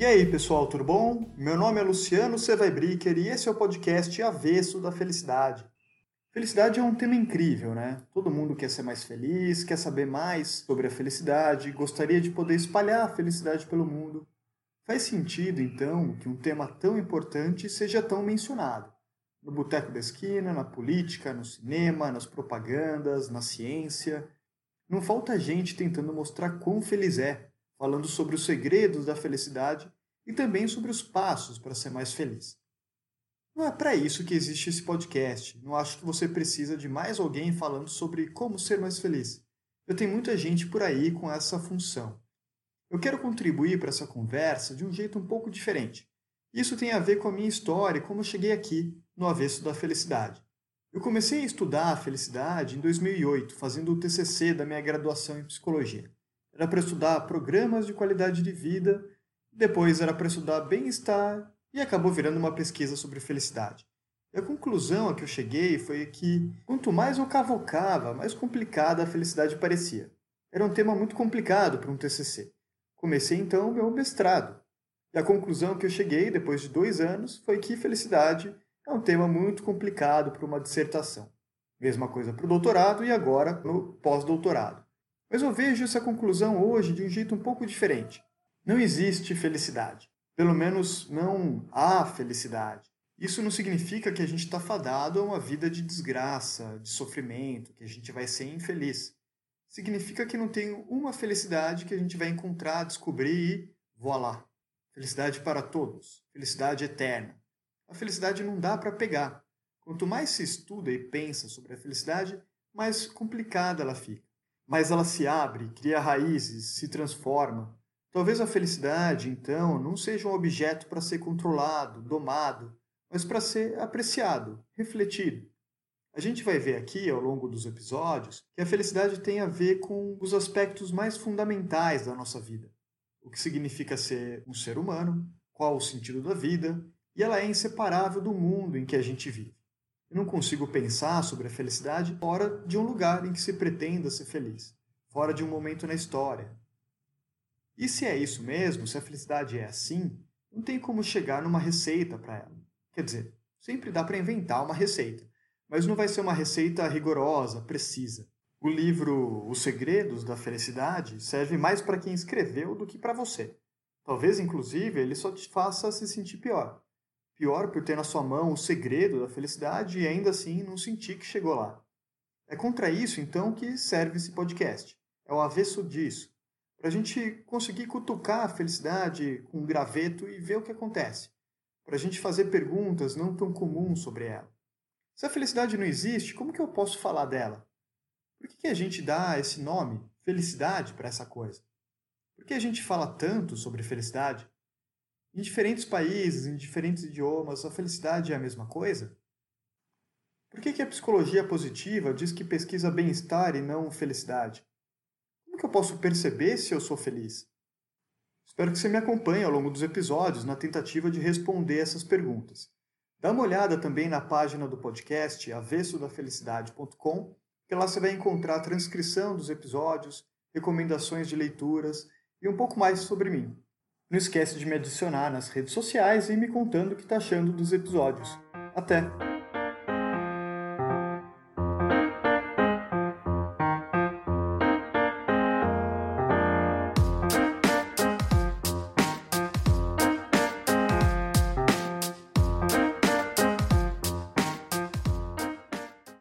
E aí, pessoal, tudo bom? Meu nome é Luciano Sevaibricker e esse é o podcast Avesso da Felicidade. Felicidade é um tema incrível, né? Todo mundo quer ser mais feliz, quer saber mais sobre a felicidade, gostaria de poder espalhar a felicidade pelo mundo. Faz sentido, então, que um tema tão importante seja tão mencionado. No boteco da esquina, na política, no cinema, nas propagandas, na ciência. Não falta gente tentando mostrar quão feliz é, falando sobre os segredos da felicidade e também sobre os passos para ser mais feliz. Não é para isso que existe esse podcast. Não acho que você precisa de mais alguém falando sobre como ser mais feliz. Eu tenho muita gente por aí com essa função. Eu quero contribuir para essa conversa de um jeito um pouco diferente. Isso tem a ver com a minha história e como eu cheguei aqui, no avesso da felicidade. Eu comecei a estudar a felicidade em 2008, fazendo o TCC da minha graduação em psicologia era para estudar programas de qualidade de vida, depois era para estudar bem-estar e acabou virando uma pesquisa sobre felicidade. E a conclusão a que eu cheguei foi que quanto mais eu cavocava, mais complicada a felicidade parecia. Era um tema muito complicado para um TCC. Comecei então meu mestrado. E a conclusão que eu cheguei depois de dois anos foi que felicidade é um tema muito complicado para uma dissertação. Mesma coisa para o doutorado e agora no pós-doutorado. Mas eu vejo essa conclusão hoje de um jeito um pouco diferente. Não existe felicidade. Pelo menos não há felicidade. Isso não significa que a gente está fadado a uma vida de desgraça, de sofrimento, que a gente vai ser infeliz. Significa que não tem uma felicidade que a gente vai encontrar, descobrir e voilá. Felicidade para todos. Felicidade eterna. A felicidade não dá para pegar. Quanto mais se estuda e pensa sobre a felicidade, mais complicada ela fica mas ela se abre, cria raízes, se transforma. Talvez a felicidade, então, não seja um objeto para ser controlado, domado, mas para ser apreciado, refletido. A gente vai ver aqui, ao longo dos episódios, que a felicidade tem a ver com os aspectos mais fundamentais da nossa vida. O que significa ser um ser humano, qual o sentido da vida, e ela é inseparável do mundo em que a gente vive. Eu não consigo pensar sobre a felicidade fora de um lugar em que se pretenda ser feliz, fora de um momento na história. E se é isso mesmo, se a felicidade é assim, não tem como chegar numa receita para ela. Quer dizer, sempre dá para inventar uma receita, mas não vai ser uma receita rigorosa, precisa. O livro Os Segredos da Felicidade serve mais para quem escreveu do que para você. Talvez, inclusive, ele só te faça se sentir pior. Pior por ter na sua mão o segredo da felicidade e ainda assim não sentir que chegou lá. É contra isso, então, que serve esse podcast. É o avesso disso. Para a gente conseguir cutucar a felicidade com um graveto e ver o que acontece. Para a gente fazer perguntas não tão comuns sobre ela. Se a felicidade não existe, como que eu posso falar dela? Por que, que a gente dá esse nome, felicidade, para essa coisa? Por que a gente fala tanto sobre felicidade? Em diferentes países, em diferentes idiomas, a felicidade é a mesma coisa? Por que, que a psicologia positiva diz que pesquisa bem-estar e não felicidade? Que eu posso perceber se eu sou feliz? Espero que você me acompanhe ao longo dos episódios na tentativa de responder essas perguntas. Dá uma olhada também na página do podcast avessodafelicidade.com, que lá você vai encontrar a transcrição dos episódios, recomendações de leituras e um pouco mais sobre mim. Não esquece de me adicionar nas redes sociais e me contando o que está achando dos episódios. Até!